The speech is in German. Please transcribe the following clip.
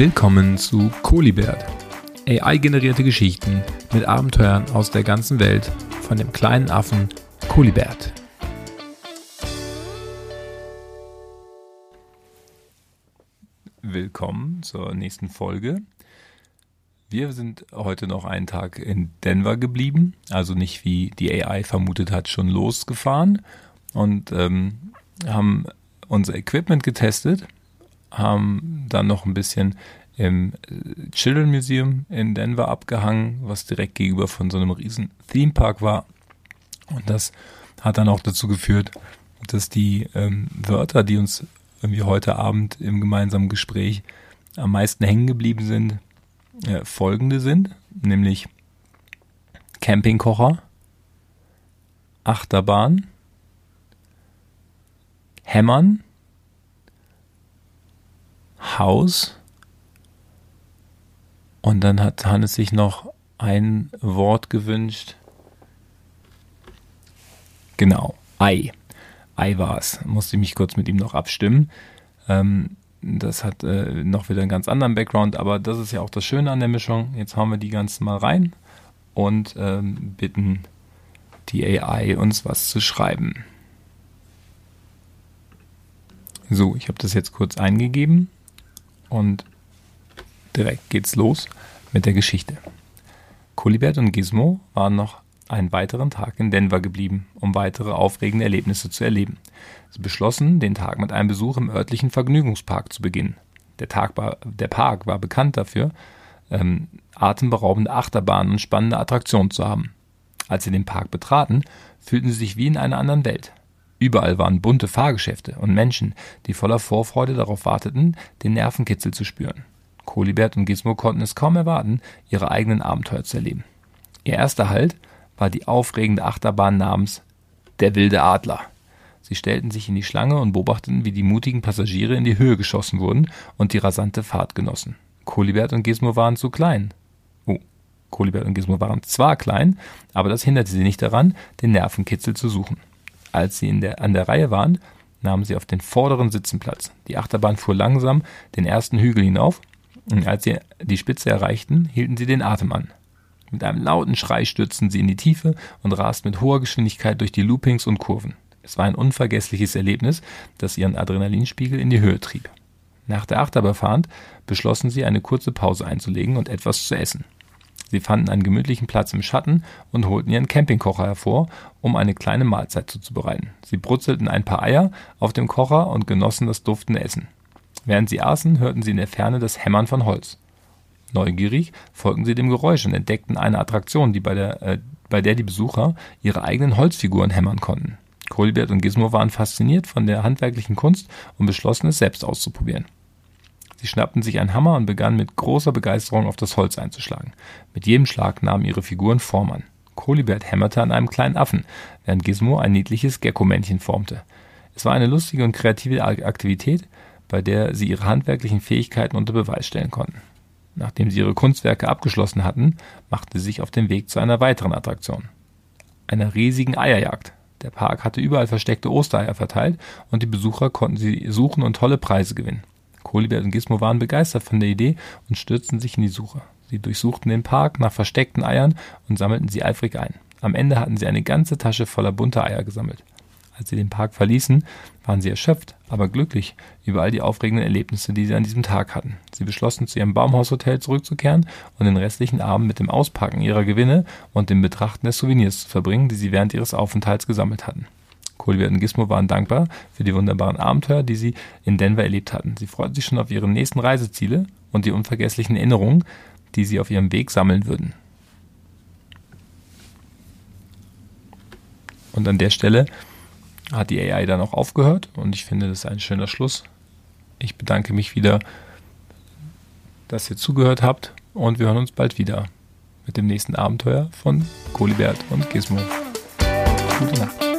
Willkommen zu Kolibert. AI-generierte Geschichten mit Abenteuern aus der ganzen Welt von dem kleinen Affen Kolibert. Willkommen zur nächsten Folge. Wir sind heute noch einen Tag in Denver geblieben, also nicht wie die AI vermutet hat, schon losgefahren und ähm, haben unser Equipment getestet, haben dann noch ein bisschen im Children Museum in Denver abgehangen, was direkt gegenüber von so einem riesen Theme Park war. Und das hat dann auch dazu geführt, dass die ähm, Wörter, die uns irgendwie heute Abend im gemeinsamen Gespräch am meisten hängen geblieben sind, äh, folgende sind, nämlich Campingkocher, Achterbahn, Hämmern, Haus und dann hat Hannes sich noch ein Wort gewünscht. Genau, Ei. Ei war es. Musste ich mich kurz mit ihm noch abstimmen. Ähm, das hat äh, noch wieder einen ganz anderen Background, aber das ist ja auch das Schöne an der Mischung. Jetzt hauen wir die ganz mal rein und ähm, bitten die AI uns was zu schreiben. So, ich habe das jetzt kurz eingegeben und direkt geht's los mit der Geschichte. Kulibert und Gizmo waren noch einen weiteren Tag in Denver geblieben, um weitere aufregende Erlebnisse zu erleben. Sie beschlossen, den Tag mit einem Besuch im örtlichen Vergnügungspark zu beginnen. Der, Tag war, der Park war bekannt dafür, ähm, atemberaubende Achterbahnen und spannende Attraktionen zu haben. Als sie den Park betraten, fühlten sie sich wie in einer anderen Welt. Überall waren bunte Fahrgeschäfte und Menschen, die voller Vorfreude darauf warteten, den Nervenkitzel zu spüren. Kolibert und Gizmo konnten es kaum erwarten, ihre eigenen Abenteuer zu erleben. Ihr erster Halt war die aufregende Achterbahn namens Der wilde Adler. Sie stellten sich in die Schlange und beobachteten, wie die mutigen Passagiere in die Höhe geschossen wurden und die rasante Fahrt genossen. Kolibert und Gizmo waren zu klein. Oh, Kolibert und Gizmo waren zwar klein, aber das hinderte sie nicht daran, den Nervenkitzel zu suchen. Als sie in der, an der Reihe waren, nahmen sie auf den vorderen Sitzen Platz. Die Achterbahn fuhr langsam den ersten Hügel hinauf und als sie die Spitze erreichten, hielten sie den Atem an. Mit einem lauten Schrei stürzten sie in die Tiefe und rasten mit hoher Geschwindigkeit durch die Loopings und Kurven. Es war ein unvergessliches Erlebnis, das ihren Adrenalinspiegel in die Höhe trieb. Nach der Achterbahnfahrt beschlossen sie, eine kurze Pause einzulegen und etwas zu essen. Sie fanden einen gemütlichen Platz im Schatten und holten ihren Campingkocher hervor, um eine kleine Mahlzeit zuzubereiten. Sie brutzelten ein paar Eier auf dem Kocher und genossen das duftende Essen. Während sie aßen, hörten sie in der Ferne das Hämmern von Holz. Neugierig folgten sie dem Geräusch und entdeckten eine Attraktion, die bei der, äh, bei der die Besucher ihre eigenen Holzfiguren hämmern konnten. Kolbert und Gizmo waren fasziniert von der handwerklichen Kunst und beschlossen es selbst auszuprobieren. Sie schnappten sich einen Hammer und begannen mit großer Begeisterung auf das Holz einzuschlagen. Mit jedem Schlag nahmen ihre Figuren Form an. Kolibert hämmerte an einem kleinen Affen, während Gizmo ein niedliches Gecko-Männchen formte. Es war eine lustige und kreative Aktivität, bei der sie ihre handwerklichen Fähigkeiten unter Beweis stellen konnten. Nachdem sie ihre Kunstwerke abgeschlossen hatten, machten sie sich auf den Weg zu einer weiteren Attraktion. Einer riesigen Eierjagd. Der Park hatte überall versteckte Ostereier verteilt und die Besucher konnten sie suchen und tolle Preise gewinnen. Kolibert und Gizmo waren begeistert von der Idee und stürzten sich in die Suche. Sie durchsuchten den Park nach versteckten Eiern und sammelten sie eifrig ein. Am Ende hatten sie eine ganze Tasche voller bunter Eier gesammelt. Als sie den Park verließen, waren sie erschöpft, aber glücklich über all die aufregenden Erlebnisse, die sie an diesem Tag hatten. Sie beschlossen, zu ihrem Baumhaushotel zurückzukehren und den restlichen Abend mit dem Auspacken ihrer Gewinne und dem Betrachten der Souvenirs zu verbringen, die sie während ihres Aufenthalts gesammelt hatten. Kohlwirt und Gizmo waren dankbar für die wunderbaren Abenteuer, die sie in Denver erlebt hatten. Sie freuten sich schon auf ihre nächsten Reiseziele und die unvergesslichen Erinnerungen, die sie auf ihrem Weg sammeln würden. Und an der Stelle hat die AI dann auch aufgehört und ich finde, das ist ein schöner Schluss. Ich bedanke mich wieder, dass ihr zugehört habt und wir hören uns bald wieder mit dem nächsten Abenteuer von Kolibert und Gizmo. Gute Nacht.